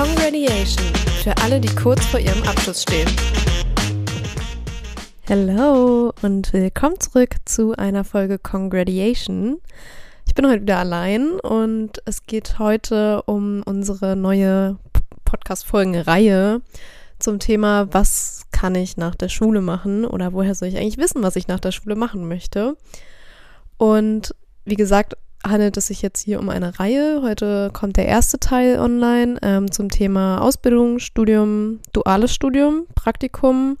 Congratulation für alle, die kurz vor ihrem Abschluss stehen. Hello und willkommen zurück zu einer Folge Congratulation. Ich bin heute wieder allein und es geht heute um unsere neue Podcast-Folgen-Reihe zum Thema, was kann ich nach der Schule machen oder woher soll ich eigentlich wissen, was ich nach der Schule machen möchte. Und wie gesagt, handelt es sich jetzt hier um eine Reihe. Heute kommt der erste Teil online ähm, zum Thema Ausbildung, Studium, duales Studium, Praktikum,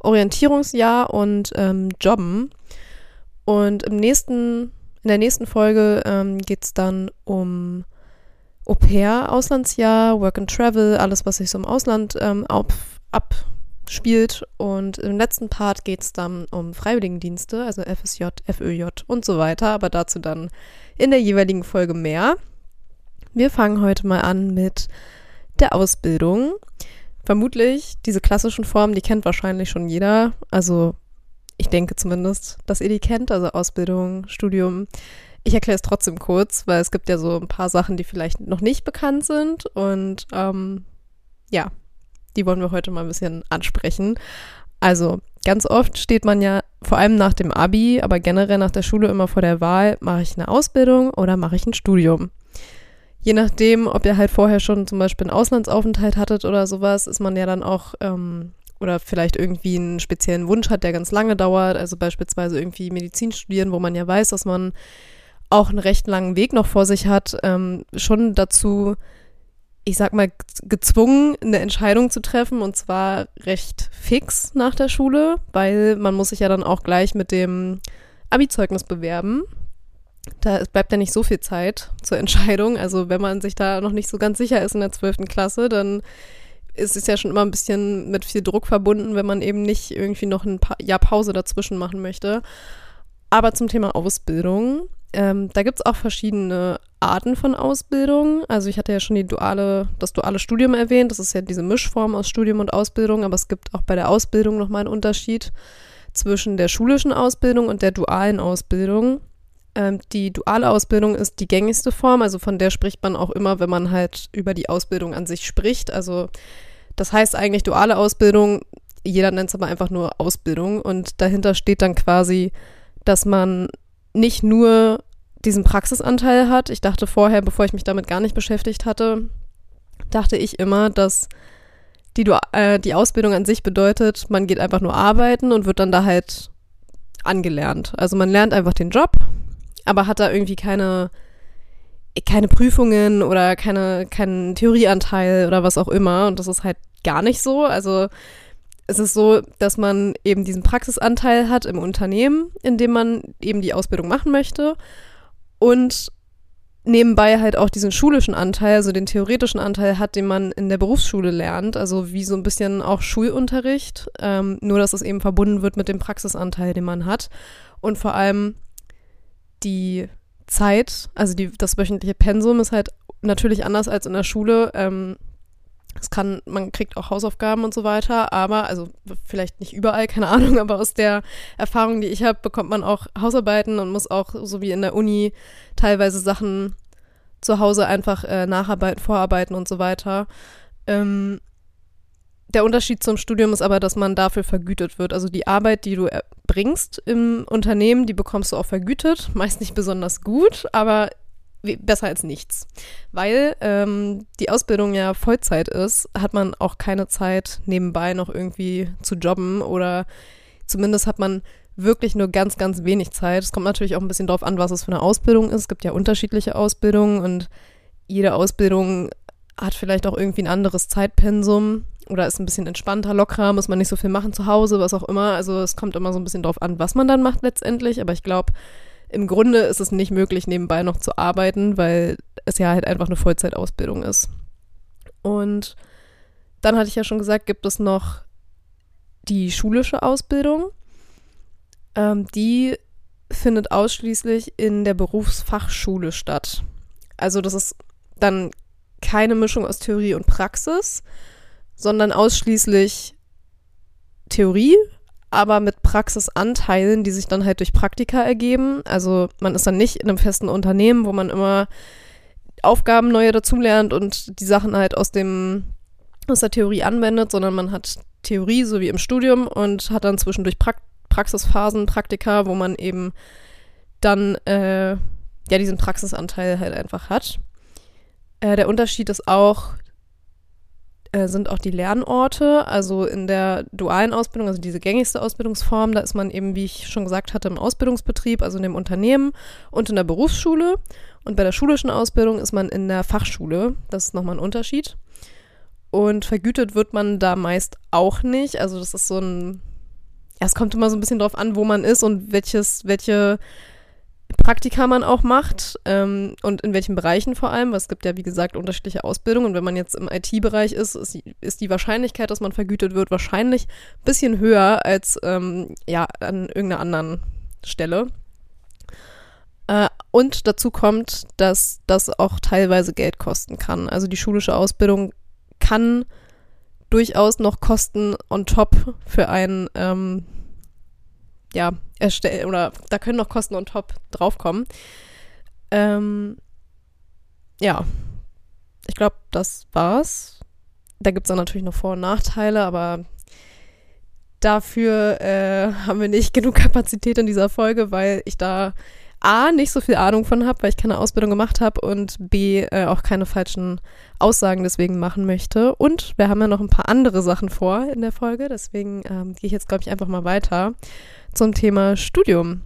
Orientierungsjahr und ähm, Jobben. Und im nächsten, in der nächsten Folge ähm, geht es dann um Au pair, Auslandsjahr, Work and Travel, alles, was sich so im Ausland ähm, ab, abspielt. Und im letzten Part geht es dann um Freiwilligendienste, also FSJ, FÖJ und so weiter, aber dazu dann in der jeweiligen Folge mehr. Wir fangen heute mal an mit der Ausbildung. Vermutlich diese klassischen Formen, die kennt wahrscheinlich schon jeder. Also ich denke zumindest, dass ihr die kennt, also Ausbildung, Studium. Ich erkläre es trotzdem kurz, weil es gibt ja so ein paar Sachen, die vielleicht noch nicht bekannt sind. Und ähm, ja, die wollen wir heute mal ein bisschen ansprechen. Also ganz oft steht man ja vor allem nach dem ABI, aber generell nach der Schule immer vor der Wahl, mache ich eine Ausbildung oder mache ich ein Studium. Je nachdem, ob ihr halt vorher schon zum Beispiel einen Auslandsaufenthalt hattet oder sowas, ist man ja dann auch ähm, oder vielleicht irgendwie einen speziellen Wunsch hat, der ganz lange dauert, also beispielsweise irgendwie Medizin studieren, wo man ja weiß, dass man auch einen recht langen Weg noch vor sich hat, ähm, schon dazu ich sag mal, gezwungen, eine Entscheidung zu treffen und zwar recht fix nach der Schule, weil man muss sich ja dann auch gleich mit dem Abi-Zeugnis bewerben. Da bleibt ja nicht so viel Zeit zur Entscheidung. Also wenn man sich da noch nicht so ganz sicher ist in der 12. Klasse, dann ist es ja schon immer ein bisschen mit viel Druck verbunden, wenn man eben nicht irgendwie noch ein Jahr Pause dazwischen machen möchte. Aber zum Thema Ausbildung ähm, da gibt es auch verschiedene Arten von Ausbildung. Also ich hatte ja schon die duale, das duale Studium erwähnt. Das ist ja diese Mischform aus Studium und Ausbildung, aber es gibt auch bei der Ausbildung nochmal einen Unterschied zwischen der schulischen Ausbildung und der dualen Ausbildung. Ähm, die duale Ausbildung ist die gängigste Form, also von der spricht man auch immer, wenn man halt über die Ausbildung an sich spricht. Also das heißt eigentlich duale Ausbildung, jeder nennt es aber einfach nur Ausbildung und dahinter steht dann quasi, dass man nicht nur diesen Praxisanteil hat. Ich dachte vorher, bevor ich mich damit gar nicht beschäftigt hatte, dachte ich immer, dass die, äh, die Ausbildung an sich bedeutet, man geht einfach nur arbeiten und wird dann da halt angelernt. Also man lernt einfach den Job, aber hat da irgendwie keine, keine Prüfungen oder keine, keinen Theorieanteil oder was auch immer. Und das ist halt gar nicht so. Also es ist so, dass man eben diesen Praxisanteil hat im Unternehmen, in dem man eben die Ausbildung machen möchte und nebenbei halt auch diesen schulischen Anteil, also den theoretischen Anteil hat, den man in der Berufsschule lernt, also wie so ein bisschen auch Schulunterricht, ähm, nur dass es eben verbunden wird mit dem Praxisanteil, den man hat. Und vor allem die Zeit, also die, das wöchentliche Pensum ist halt natürlich anders als in der Schule. Ähm, es kann, man kriegt auch Hausaufgaben und so weiter, aber, also vielleicht nicht überall, keine Ahnung, aber aus der Erfahrung, die ich habe, bekommt man auch Hausarbeiten und muss auch, so wie in der Uni, teilweise Sachen zu Hause einfach äh, nacharbeiten, vorarbeiten und so weiter. Ähm, der Unterschied zum Studium ist aber, dass man dafür vergütet wird. Also die Arbeit, die du bringst im Unternehmen, die bekommst du auch vergütet. Meist nicht besonders gut, aber besser als nichts. Weil ähm, die Ausbildung ja Vollzeit ist, hat man auch keine Zeit, nebenbei noch irgendwie zu jobben oder zumindest hat man wirklich nur ganz, ganz wenig Zeit. Es kommt natürlich auch ein bisschen darauf an, was es für eine Ausbildung ist. Es gibt ja unterschiedliche Ausbildungen und jede Ausbildung hat vielleicht auch irgendwie ein anderes Zeitpensum oder ist ein bisschen entspannter, lockerer, muss man nicht so viel machen zu Hause, was auch immer. Also es kommt immer so ein bisschen darauf an, was man dann macht letztendlich. Aber ich glaube, im Grunde ist es nicht möglich, nebenbei noch zu arbeiten, weil es ja halt einfach eine Vollzeitausbildung ist. Und dann hatte ich ja schon gesagt, gibt es noch die schulische Ausbildung. Ähm, die findet ausschließlich in der Berufsfachschule statt. Also das ist dann keine Mischung aus Theorie und Praxis, sondern ausschließlich Theorie, aber mit Praxisanteilen, die sich dann halt durch Praktika ergeben. Also man ist dann nicht in einem festen Unternehmen, wo man immer Aufgaben neue dazulernt und die Sachen halt aus dem aus der Theorie anwendet, sondern man hat Theorie, so wie im Studium, und hat dann zwischendurch pra Praxisphasen, Praktika, wo man eben dann äh, ja diesen Praxisanteil halt einfach hat. Äh, der Unterschied ist auch, äh, sind auch die Lernorte. Also in der dualen Ausbildung, also diese gängigste Ausbildungsform, da ist man eben, wie ich schon gesagt hatte, im Ausbildungsbetrieb, also in dem Unternehmen und in der Berufsschule. Und bei der schulischen Ausbildung ist man in der Fachschule. Das ist nochmal ein Unterschied. Und vergütet wird man da meist auch nicht. Also das ist so ein, ja, es kommt immer so ein bisschen drauf an, wo man ist und welches, welche Praktika man auch macht ähm, und in welchen Bereichen vor allem, weil es gibt ja, wie gesagt, unterschiedliche Ausbildungen. Und wenn man jetzt im IT-Bereich ist, ist die, ist die, Wahrscheinlichkeit, dass man vergütet wird, wahrscheinlich ein bisschen höher als ähm, ja, an irgendeiner anderen Stelle. Äh, und dazu kommt, dass das auch teilweise Geld kosten kann. Also die schulische Ausbildung kann durchaus noch Kosten on top für einen ähm, ja, erstellen oder da können noch Kosten on top draufkommen. Ähm, ja, ich glaube, das war's. Da gibt es dann natürlich noch Vor- und Nachteile, aber dafür äh, haben wir nicht genug Kapazität in dieser Folge, weil ich da A, nicht so viel Ahnung von habe, weil ich keine Ausbildung gemacht habe und B, äh, auch keine falschen Aussagen deswegen machen möchte. Und wir haben ja noch ein paar andere Sachen vor in der Folge, deswegen ähm, gehe ich jetzt, glaube ich, einfach mal weiter zum Thema Studium.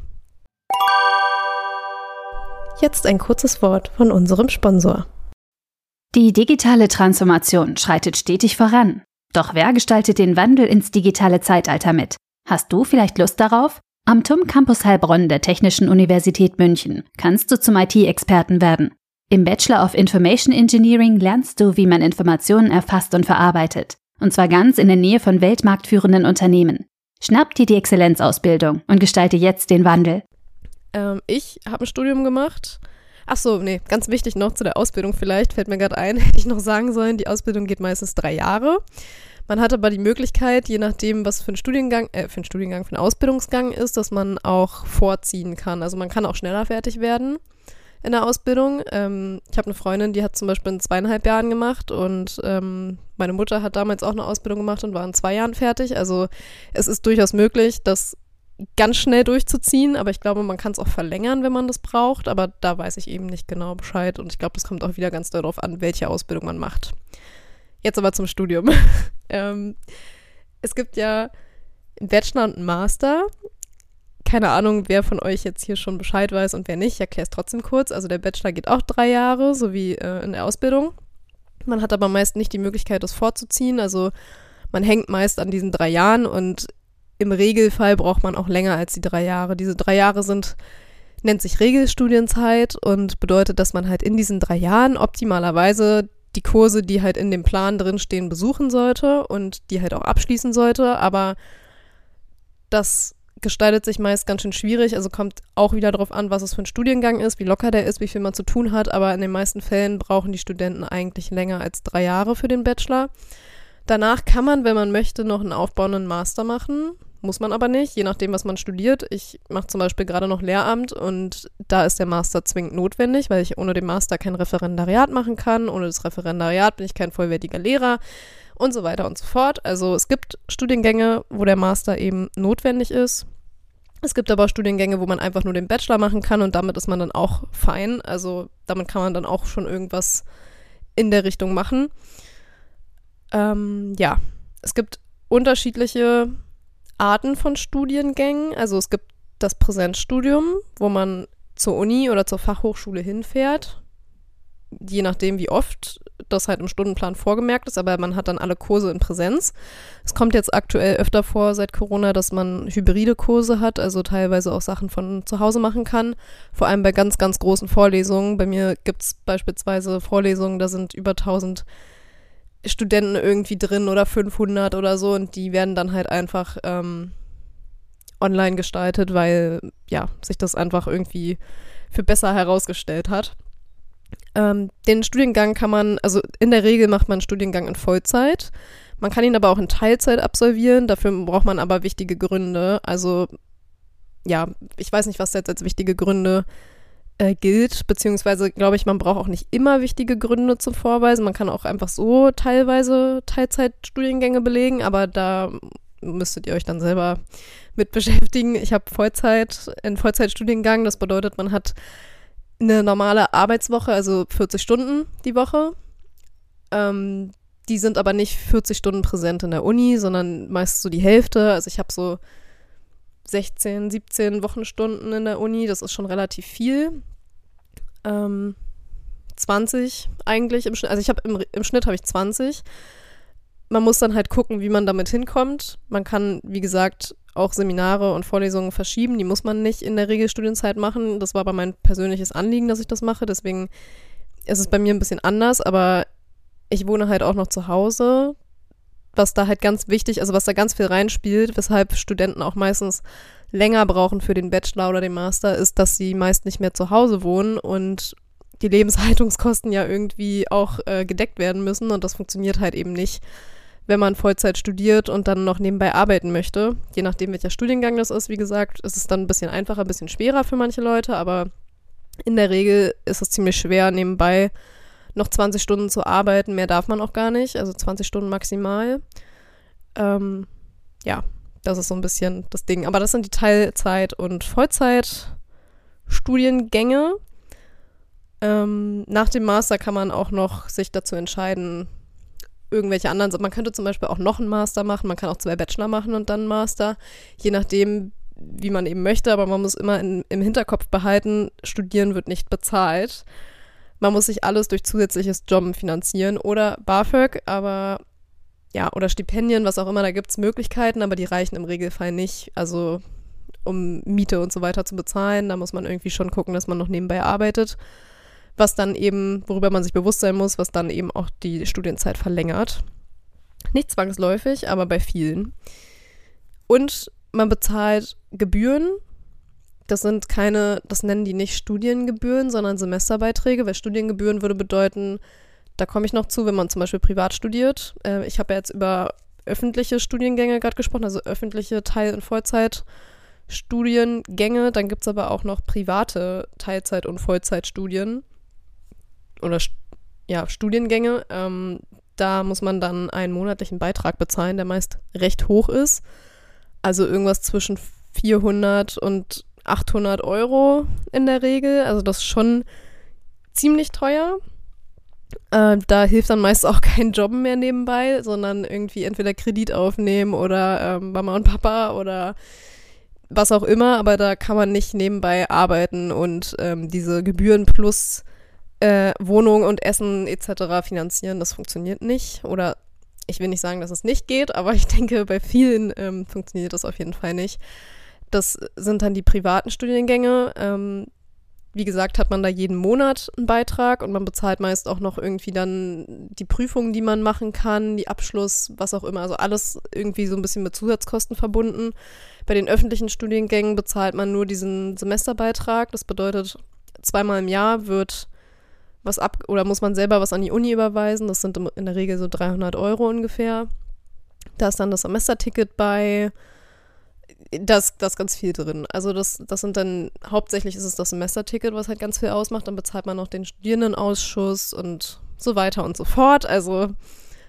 Jetzt ein kurzes Wort von unserem Sponsor. Die digitale Transformation schreitet stetig voran. Doch wer gestaltet den Wandel ins digitale Zeitalter mit? Hast du vielleicht Lust darauf? Am TUM Campus Heilbronn der Technischen Universität München kannst du zum IT-Experten werden. Im Bachelor of Information Engineering lernst du, wie man Informationen erfasst und verarbeitet. Und zwar ganz in der Nähe von weltmarktführenden Unternehmen. Schnapp dir die Exzellenzausbildung und gestalte jetzt den Wandel. Ähm, ich habe ein Studium gemacht. Ach so, nee, ganz wichtig noch zu der Ausbildung vielleicht, fällt mir gerade ein, hätte ich noch sagen sollen, die Ausbildung geht meistens drei Jahre. Man hat aber die Möglichkeit, je nachdem, was für ein Studiengang, äh, für ein Studiengang, für ein Ausbildungsgang ist, dass man auch vorziehen kann. Also man kann auch schneller fertig werden in der Ausbildung. Ähm, ich habe eine Freundin, die hat zum Beispiel in zweieinhalb Jahren gemacht und ähm, meine Mutter hat damals auch eine Ausbildung gemacht und war in zwei Jahren fertig. Also es ist durchaus möglich, das ganz schnell durchzuziehen, aber ich glaube, man kann es auch verlängern, wenn man das braucht. Aber da weiß ich eben nicht genau Bescheid und ich glaube, das kommt auch wieder ganz darauf an, welche Ausbildung man macht. Jetzt aber zum Studium. ähm, es gibt ja einen Bachelor und einen Master keine Ahnung, wer von euch jetzt hier schon Bescheid weiß und wer nicht. Ich erkläre es trotzdem kurz. Also der Bachelor geht auch drei Jahre, so wie äh, in der Ausbildung. Man hat aber meist nicht die Möglichkeit, das vorzuziehen. Also man hängt meist an diesen drei Jahren und im Regelfall braucht man auch länger als die drei Jahre. Diese drei Jahre sind, nennt sich Regelstudienzeit und bedeutet, dass man halt in diesen drei Jahren optimalerweise die Kurse, die halt in dem Plan drinstehen, besuchen sollte und die halt auch abschließen sollte. Aber das gestaltet sich meist ganz schön schwierig. Also kommt auch wieder darauf an, was es für ein Studiengang ist, wie locker der ist, wie viel man zu tun hat. Aber in den meisten Fällen brauchen die Studenten eigentlich länger als drei Jahre für den Bachelor. Danach kann man, wenn man möchte, noch einen aufbauenden Master machen. Muss man aber nicht, je nachdem, was man studiert. Ich mache zum Beispiel gerade noch Lehramt und da ist der Master zwingend notwendig, weil ich ohne den Master kein Referendariat machen kann. Ohne das Referendariat bin ich kein vollwertiger Lehrer und so weiter und so fort. Also es gibt Studiengänge, wo der Master eben notwendig ist. Es gibt aber Studiengänge, wo man einfach nur den Bachelor machen kann und damit ist man dann auch fein. Also damit kann man dann auch schon irgendwas in der Richtung machen. Ähm, ja, es gibt unterschiedliche Arten von Studiengängen. Also es gibt das Präsenzstudium, wo man zur Uni oder zur Fachhochschule hinfährt je nachdem, wie oft das halt im Stundenplan vorgemerkt ist, aber man hat dann alle Kurse in Präsenz. Es kommt jetzt aktuell öfter vor seit Corona, dass man hybride Kurse hat, also teilweise auch Sachen von zu Hause machen kann. Vor allem bei ganz, ganz großen Vorlesungen. Bei mir gibt es beispielsweise Vorlesungen, da sind über 1000 Studenten irgendwie drin oder 500 oder so und die werden dann halt einfach ähm, online gestaltet, weil ja, sich das einfach irgendwie für besser herausgestellt hat. Ähm, den Studiengang kann man, also in der Regel macht man einen Studiengang in Vollzeit. Man kann ihn aber auch in Teilzeit absolvieren. Dafür braucht man aber wichtige Gründe. Also ja, ich weiß nicht, was jetzt als wichtige Gründe äh, gilt, beziehungsweise glaube ich, man braucht auch nicht immer wichtige Gründe zum Vorweisen. Man kann auch einfach so teilweise Teilzeitstudiengänge belegen, aber da müsstet ihr euch dann selber mit beschäftigen. Ich habe Vollzeit, einen Vollzeitstudiengang, das bedeutet, man hat eine normale Arbeitswoche, also 40 Stunden die Woche. Ähm, die sind aber nicht 40 Stunden präsent in der Uni, sondern meist so die Hälfte. Also ich habe so 16, 17 Wochenstunden in der Uni, das ist schon relativ viel. Ähm, 20 eigentlich im Schnitt, also ich habe im, im Schnitt habe ich 20. Man muss dann halt gucken, wie man damit hinkommt. Man kann, wie gesagt, auch Seminare und Vorlesungen verschieben. Die muss man nicht in der Regelstudienzeit machen. Das war aber mein persönliches Anliegen, dass ich das mache. Deswegen ist es bei mir ein bisschen anders, aber ich wohne halt auch noch zu Hause was da halt ganz wichtig, also was da ganz viel reinspielt, weshalb Studenten auch meistens länger brauchen für den Bachelor oder den Master, ist, dass sie meist nicht mehr zu Hause wohnen und die Lebenshaltungskosten ja irgendwie auch äh, gedeckt werden müssen und das funktioniert halt eben nicht, wenn man Vollzeit studiert und dann noch nebenbei arbeiten möchte. Je nachdem, welcher Studiengang das ist, wie gesagt, ist es dann ein bisschen einfacher, ein bisschen schwerer für manche Leute, aber in der Regel ist es ziemlich schwer, nebenbei noch 20 Stunden zu arbeiten. Mehr darf man auch gar nicht, also 20 Stunden maximal. Ähm, ja, das ist so ein bisschen das Ding. Aber das sind die Teilzeit- und Vollzeitstudiengänge. Ähm, nach dem Master kann man auch noch sich dazu entscheiden, irgendwelche anderen. Man könnte zum Beispiel auch noch einen Master machen, man kann auch zwei Bachelor machen und dann einen Master, je nachdem, wie man eben möchte. Aber man muss immer in, im Hinterkopf behalten, studieren wird nicht bezahlt. Man muss sich alles durch zusätzliches Jobben finanzieren oder BAföG, aber ja, oder Stipendien, was auch immer, da gibt es Möglichkeiten, aber die reichen im Regelfall nicht. Also um Miete und so weiter zu bezahlen, da muss man irgendwie schon gucken, dass man noch nebenbei arbeitet. Was dann eben, worüber man sich bewusst sein muss, was dann eben auch die Studienzeit verlängert. Nicht zwangsläufig, aber bei vielen. Und man bezahlt Gebühren das sind keine, das nennen die nicht Studiengebühren, sondern Semesterbeiträge, weil Studiengebühren würde bedeuten, da komme ich noch zu, wenn man zum Beispiel privat studiert. Äh, ich habe ja jetzt über öffentliche Studiengänge gerade gesprochen, also öffentliche Teil- und Vollzeitstudiengänge. Dann gibt es aber auch noch private Teilzeit- und Vollzeitstudien oder ja, Studiengänge. Ähm, da muss man dann einen monatlichen Beitrag bezahlen, der meist recht hoch ist. Also irgendwas zwischen 400 und 800 Euro in der Regel. Also das ist schon ziemlich teuer. Äh, da hilft dann meist auch kein Job mehr nebenbei, sondern irgendwie entweder Kredit aufnehmen oder ähm, Mama und Papa oder was auch immer. Aber da kann man nicht nebenbei arbeiten und ähm, diese Gebühren plus äh, Wohnung und Essen etc. finanzieren. Das funktioniert nicht. Oder ich will nicht sagen, dass es nicht geht, aber ich denke, bei vielen ähm, funktioniert das auf jeden Fall nicht. Das sind dann die privaten Studiengänge. Ähm, wie gesagt, hat man da jeden Monat einen Beitrag und man bezahlt meist auch noch irgendwie dann die Prüfungen, die man machen kann, die Abschluss, was auch immer. Also alles irgendwie so ein bisschen mit Zusatzkosten verbunden. Bei den öffentlichen Studiengängen bezahlt man nur diesen Semesterbeitrag. Das bedeutet, zweimal im Jahr wird was ab oder muss man selber was an die Uni überweisen. Das sind in der Regel so 300 Euro ungefähr. Da ist dann das Semesterticket bei das, das ganz viel drin. Also das, das sind dann, hauptsächlich ist es das Semesterticket, was halt ganz viel ausmacht. Dann bezahlt man noch den Studierendenausschuss und so weiter und so fort. Also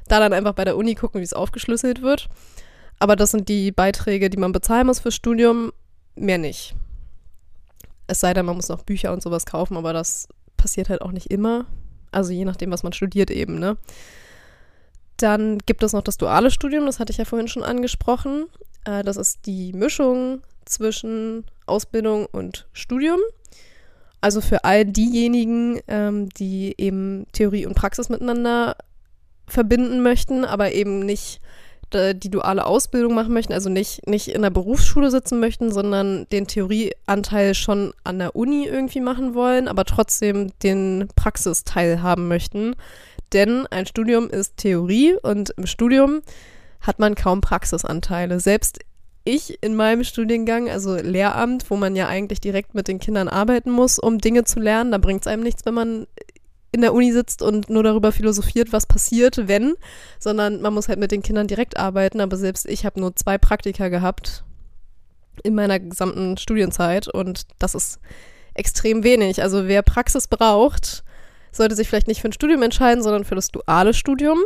da dann einfach bei der Uni gucken, wie es aufgeschlüsselt wird. Aber das sind die Beiträge, die man bezahlen muss fürs Studium, mehr nicht. Es sei denn, man muss noch Bücher und sowas kaufen, aber das passiert halt auch nicht immer. Also je nachdem, was man studiert eben, ne? Dann gibt es noch das duale Studium, das hatte ich ja vorhin schon angesprochen. Äh, das ist die Mischung zwischen Ausbildung und Studium. Also für all diejenigen, ähm, die eben Theorie und Praxis miteinander verbinden möchten, aber eben nicht die duale Ausbildung machen möchten, also nicht, nicht in der Berufsschule sitzen möchten, sondern den Theorieanteil schon an der Uni irgendwie machen wollen, aber trotzdem den Praxisteil haben möchten. Denn ein Studium ist Theorie und im Studium hat man kaum Praxisanteile. Selbst ich in meinem Studiengang, also Lehramt, wo man ja eigentlich direkt mit den Kindern arbeiten muss, um Dinge zu lernen, da bringt es einem nichts, wenn man in der Uni sitzt und nur darüber philosophiert, was passiert, wenn, sondern man muss halt mit den Kindern direkt arbeiten. Aber selbst ich habe nur zwei Praktika gehabt in meiner gesamten Studienzeit und das ist extrem wenig. Also wer Praxis braucht, sollte sich vielleicht nicht für ein Studium entscheiden, sondern für das duale Studium.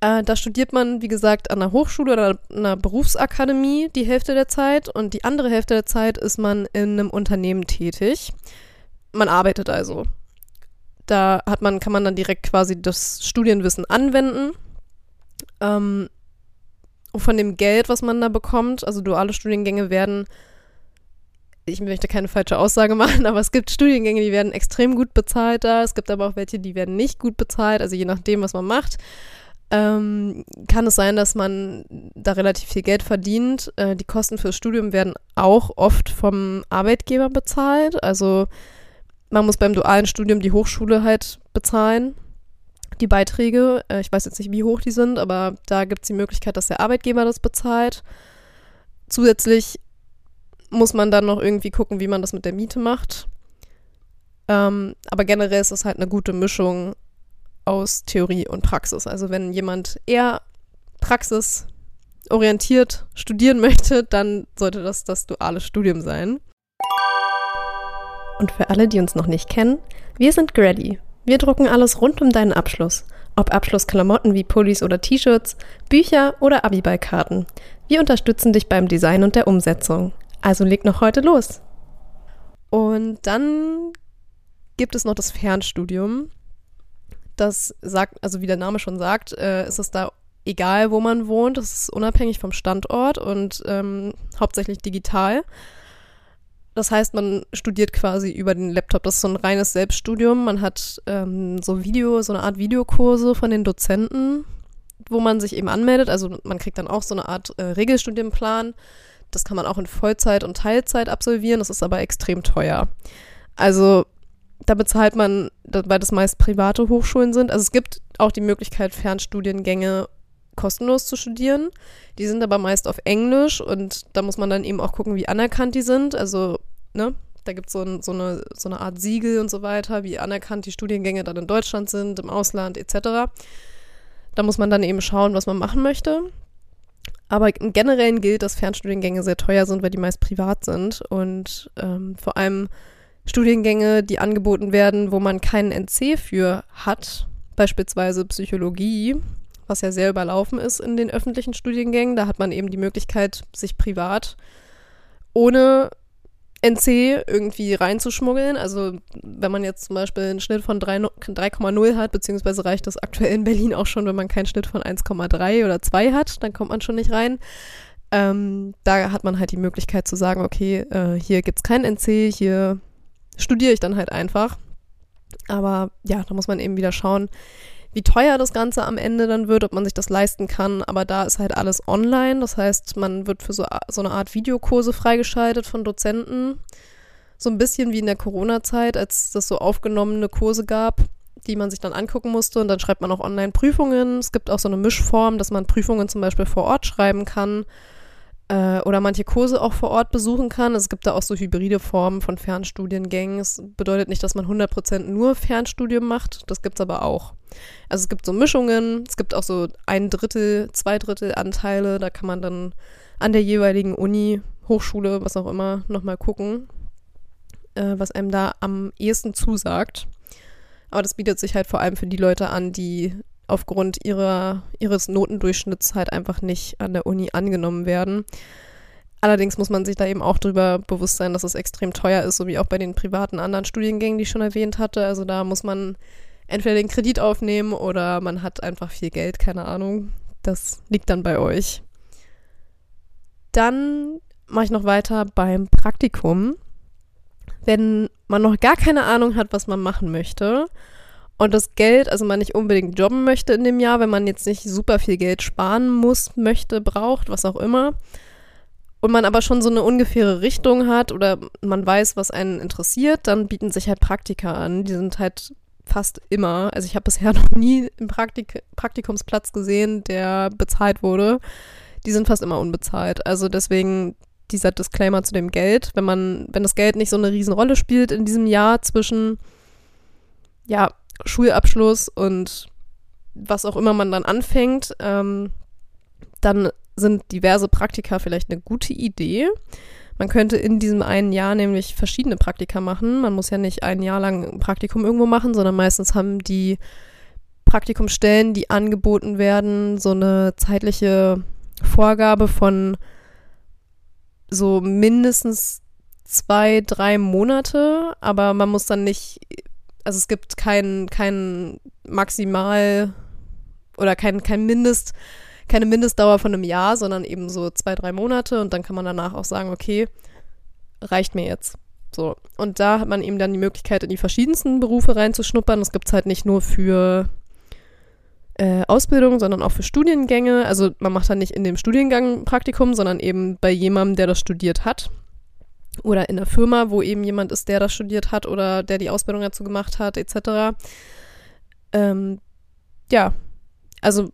Äh, da studiert man, wie gesagt, an einer Hochschule oder einer Berufsakademie die Hälfte der Zeit und die andere Hälfte der Zeit ist man in einem Unternehmen tätig. Man arbeitet also. Da hat man, kann man dann direkt quasi das Studienwissen anwenden. Ähm, von dem Geld, was man da bekommt, also duale Studiengänge werden ich möchte keine falsche Aussage machen, aber es gibt Studiengänge, die werden extrem gut bezahlt da. Es gibt aber auch welche, die werden nicht gut bezahlt. Also je nachdem, was man macht, ähm, kann es sein, dass man da relativ viel Geld verdient. Äh, die Kosten fürs Studium werden auch oft vom Arbeitgeber bezahlt. Also man muss beim dualen Studium die Hochschule halt bezahlen. Die Beiträge, äh, ich weiß jetzt nicht, wie hoch die sind, aber da gibt es die Möglichkeit, dass der Arbeitgeber das bezahlt. Zusätzlich muss man dann noch irgendwie gucken, wie man das mit der Miete macht. Ähm, aber generell ist es halt eine gute Mischung aus Theorie und Praxis. Also wenn jemand eher praxisorientiert studieren möchte, dann sollte das das duale Studium sein. Und für alle, die uns noch nicht kennen, wir sind Grady. Wir drucken alles rund um deinen Abschluss. Ob Abschlussklamotten wie Pullis oder T-Shirts, Bücher oder Abiballkarten. Wir unterstützen dich beim Design und der Umsetzung. Also leg noch heute los. Und dann gibt es noch das Fernstudium. Das sagt, also wie der Name schon sagt, äh, ist es da egal, wo man wohnt. Es ist unabhängig vom Standort und ähm, hauptsächlich digital. Das heißt, man studiert quasi über den Laptop. Das ist so ein reines Selbststudium. Man hat ähm, so Video, so eine Art Videokurse von den Dozenten, wo man sich eben anmeldet. Also man kriegt dann auch so eine Art äh, Regelstudienplan das kann man auch in Vollzeit und Teilzeit absolvieren, das ist aber extrem teuer. Also da bezahlt man, weil das meist private Hochschulen sind. Also es gibt auch die Möglichkeit, Fernstudiengänge kostenlos zu studieren. Die sind aber meist auf Englisch und da muss man dann eben auch gucken, wie anerkannt die sind. Also, ne, da gibt so es so, eine, so eine Art Siegel und so weiter, wie anerkannt die Studiengänge dann in Deutschland sind, im Ausland etc. Da muss man dann eben schauen, was man machen möchte. Aber im Generellen gilt, dass Fernstudiengänge sehr teuer sind, weil die meist privat sind. Und ähm, vor allem Studiengänge, die angeboten werden, wo man keinen NC für hat, beispielsweise Psychologie, was ja sehr überlaufen ist in den öffentlichen Studiengängen. Da hat man eben die Möglichkeit, sich privat ohne NC irgendwie reinzuschmuggeln. Also wenn man jetzt zum Beispiel einen Schnitt von 3,0 hat, beziehungsweise reicht das aktuell in Berlin auch schon, wenn man keinen Schnitt von 1,3 oder 2 hat, dann kommt man schon nicht rein. Ähm, da hat man halt die Möglichkeit zu sagen, okay, äh, hier gibt es keinen NC, hier studiere ich dann halt einfach. Aber ja, da muss man eben wieder schauen, wie teuer das Ganze am Ende dann wird, ob man sich das leisten kann. Aber da ist halt alles online. Das heißt, man wird für so, so eine Art Videokurse freigeschaltet von Dozenten. So ein bisschen wie in der Corona-Zeit, als es so aufgenommene Kurse gab, die man sich dann angucken musste. Und dann schreibt man auch online Prüfungen. Es gibt auch so eine Mischform, dass man Prüfungen zum Beispiel vor Ort schreiben kann äh, oder manche Kurse auch vor Ort besuchen kann. Es gibt da auch so hybride Formen von Fernstudiengängen. Es bedeutet nicht, dass man 100% nur Fernstudium macht. Das gibt es aber auch. Also es gibt so Mischungen. Es gibt auch so ein Drittel, zwei Drittel Anteile. Da kann man dann an der jeweiligen Uni, Hochschule, was auch immer, nochmal gucken, äh, was einem da am ehesten zusagt. Aber das bietet sich halt vor allem für die Leute an, die aufgrund ihrer, ihres Notendurchschnitts halt einfach nicht an der Uni angenommen werden. Allerdings muss man sich da eben auch darüber bewusst sein, dass es extrem teuer ist, so wie auch bei den privaten anderen Studiengängen, die ich schon erwähnt hatte. Also da muss man entweder den Kredit aufnehmen oder man hat einfach viel Geld, keine Ahnung. Das liegt dann bei euch. Dann mache ich noch weiter beim Praktikum. Wenn man noch gar keine Ahnung hat, was man machen möchte und das Geld, also man nicht unbedingt jobben möchte in dem Jahr, wenn man jetzt nicht super viel Geld sparen muss, möchte, braucht, was auch immer, und man aber schon so eine ungefähre Richtung hat oder man weiß, was einen interessiert, dann bieten sich halt Praktika an. Die sind halt fast immer, also ich habe bisher noch nie einen Praktik Praktikumsplatz gesehen, der bezahlt wurde. Die sind fast immer unbezahlt. Also deswegen dieser Disclaimer zu dem Geld, wenn man, wenn das Geld nicht so eine Riesenrolle spielt in diesem Jahr zwischen, ja, Schulabschluss und was auch immer man dann anfängt, ähm, dann sind diverse Praktika vielleicht eine gute Idee. Man könnte in diesem einen Jahr nämlich verschiedene Praktika machen. Man muss ja nicht ein Jahr lang ein Praktikum irgendwo machen, sondern meistens haben die Praktikumstellen, die angeboten werden, so eine zeitliche Vorgabe von so mindestens zwei, drei Monate, aber man muss dann nicht, also es gibt kein, kein Maximal oder kein, kein Mindest, keine Mindestdauer von einem Jahr, sondern eben so zwei, drei Monate und dann kann man danach auch sagen, okay, reicht mir jetzt. So. Und da hat man eben dann die Möglichkeit, in die verschiedensten Berufe reinzuschnuppern. Das gibt es halt nicht nur für äh, Ausbildung, sondern auch für Studiengänge. Also man macht dann nicht in dem Studiengang Praktikum, sondern eben bei jemandem, der das studiert hat. Oder in der Firma, wo eben jemand ist, der das studiert hat oder der die Ausbildung dazu gemacht hat, etc. Ähm, ja, also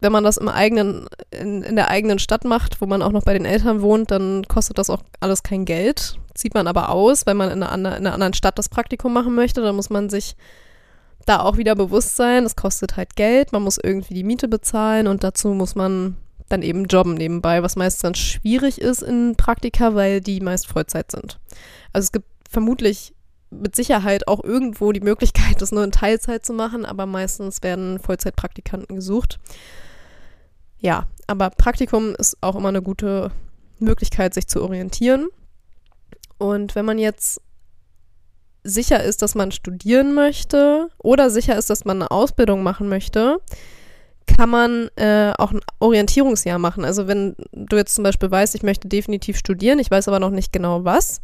wenn man das im eigenen, in, in der eigenen Stadt macht, wo man auch noch bei den Eltern wohnt, dann kostet das auch alles kein Geld. Zieht man aber aus, wenn man in einer, in einer anderen Stadt das Praktikum machen möchte, dann muss man sich da auch wieder bewusst sein, es kostet halt Geld, man muss irgendwie die Miete bezahlen und dazu muss man dann eben jobben nebenbei, was meist ganz schwierig ist in Praktika, weil die meist Vollzeit sind. Also es gibt vermutlich mit Sicherheit auch irgendwo die Möglichkeit, das nur in Teilzeit zu machen, aber meistens werden Vollzeitpraktikanten gesucht. Ja, aber Praktikum ist auch immer eine gute Möglichkeit, sich zu orientieren. Und wenn man jetzt sicher ist, dass man studieren möchte oder sicher ist, dass man eine Ausbildung machen möchte, kann man äh, auch ein Orientierungsjahr machen. Also wenn du jetzt zum Beispiel weißt, ich möchte definitiv studieren, ich weiß aber noch nicht genau was,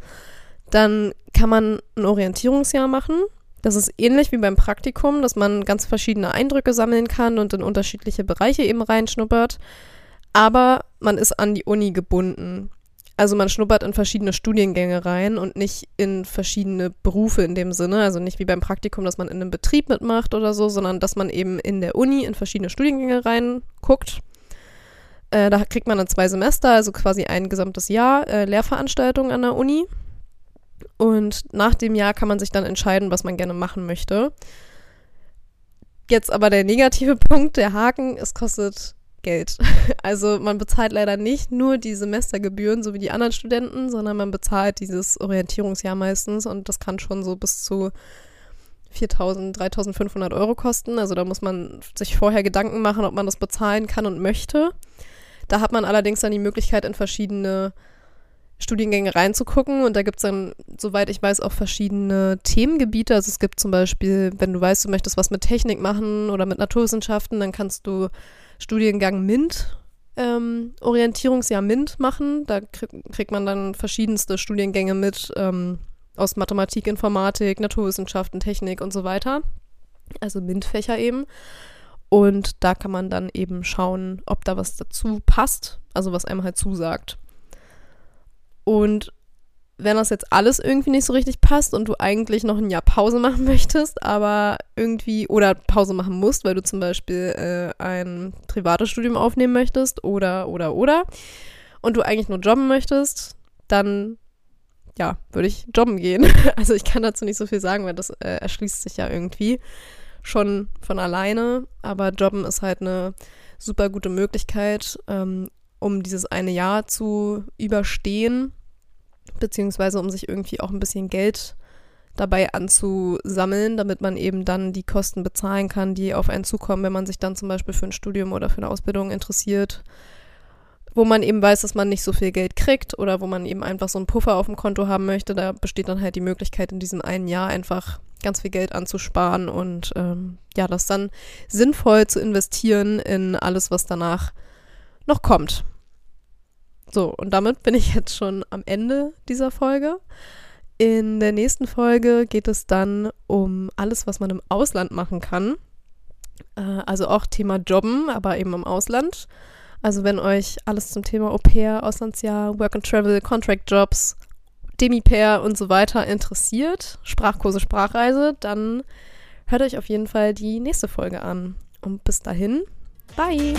dann kann man ein Orientierungsjahr machen das ist ähnlich wie beim Praktikum, dass man ganz verschiedene Eindrücke sammeln kann und in unterschiedliche Bereiche eben reinschnuppert. Aber man ist an die Uni gebunden. Also man schnuppert in verschiedene Studiengänge rein und nicht in verschiedene Berufe in dem Sinne. Also nicht wie beim Praktikum, dass man in einem Betrieb mitmacht oder so, sondern dass man eben in der Uni in verschiedene Studiengänge reinguckt. Äh, da kriegt man dann zwei Semester, also quasi ein gesamtes Jahr äh, Lehrveranstaltungen an der Uni. Und nach dem Jahr kann man sich dann entscheiden, was man gerne machen möchte. Jetzt aber der negative Punkt, der Haken, es kostet Geld. Also man bezahlt leider nicht nur die Semestergebühren, so wie die anderen Studenten, sondern man bezahlt dieses Orientierungsjahr meistens und das kann schon so bis zu 4.000, 3.500 Euro kosten. Also da muss man sich vorher Gedanken machen, ob man das bezahlen kann und möchte. Da hat man allerdings dann die Möglichkeit, in verschiedene Studiengänge reinzugucken und da gibt es dann, soweit ich weiß, auch verschiedene Themengebiete. Also es gibt zum Beispiel, wenn du weißt, du möchtest was mit Technik machen oder mit Naturwissenschaften, dann kannst du Studiengang MINT, ähm, Orientierungsjahr MINT machen. Da krieg, kriegt man dann verschiedenste Studiengänge mit ähm, aus Mathematik, Informatik, Naturwissenschaften, Technik und so weiter. Also MINT-Fächer eben. Und da kann man dann eben schauen, ob da was dazu passt, also was einem halt zusagt. Und wenn das jetzt alles irgendwie nicht so richtig passt und du eigentlich noch ein Jahr Pause machen möchtest, aber irgendwie oder Pause machen musst, weil du zum Beispiel äh, ein privates Studium aufnehmen möchtest oder oder oder und du eigentlich nur jobben möchtest, dann ja, würde ich jobben gehen. Also ich kann dazu nicht so viel sagen, weil das äh, erschließt sich ja irgendwie schon von alleine. Aber jobben ist halt eine super gute Möglichkeit, ähm, um dieses eine Jahr zu überstehen beziehungsweise um sich irgendwie auch ein bisschen Geld dabei anzusammeln, damit man eben dann die Kosten bezahlen kann, die auf einen zukommen, wenn man sich dann zum Beispiel für ein Studium oder für eine Ausbildung interessiert, wo man eben weiß, dass man nicht so viel Geld kriegt oder wo man eben einfach so einen Puffer auf dem Konto haben möchte. Da besteht dann halt die Möglichkeit, in diesem einen Jahr einfach ganz viel Geld anzusparen und ähm, ja, das dann sinnvoll zu investieren in alles, was danach noch kommt. So, und damit bin ich jetzt schon am Ende dieser Folge. In der nächsten Folge geht es dann um alles, was man im Ausland machen kann. Äh, also auch Thema Jobben, aber eben im Ausland. Also wenn euch alles zum Thema Au pair, Auslandsjahr, Work and Travel, Contract Jobs, Demi-Pair und so weiter interessiert, Sprachkurse, Sprachreise, dann hört euch auf jeden Fall die nächste Folge an. Und bis dahin, bye!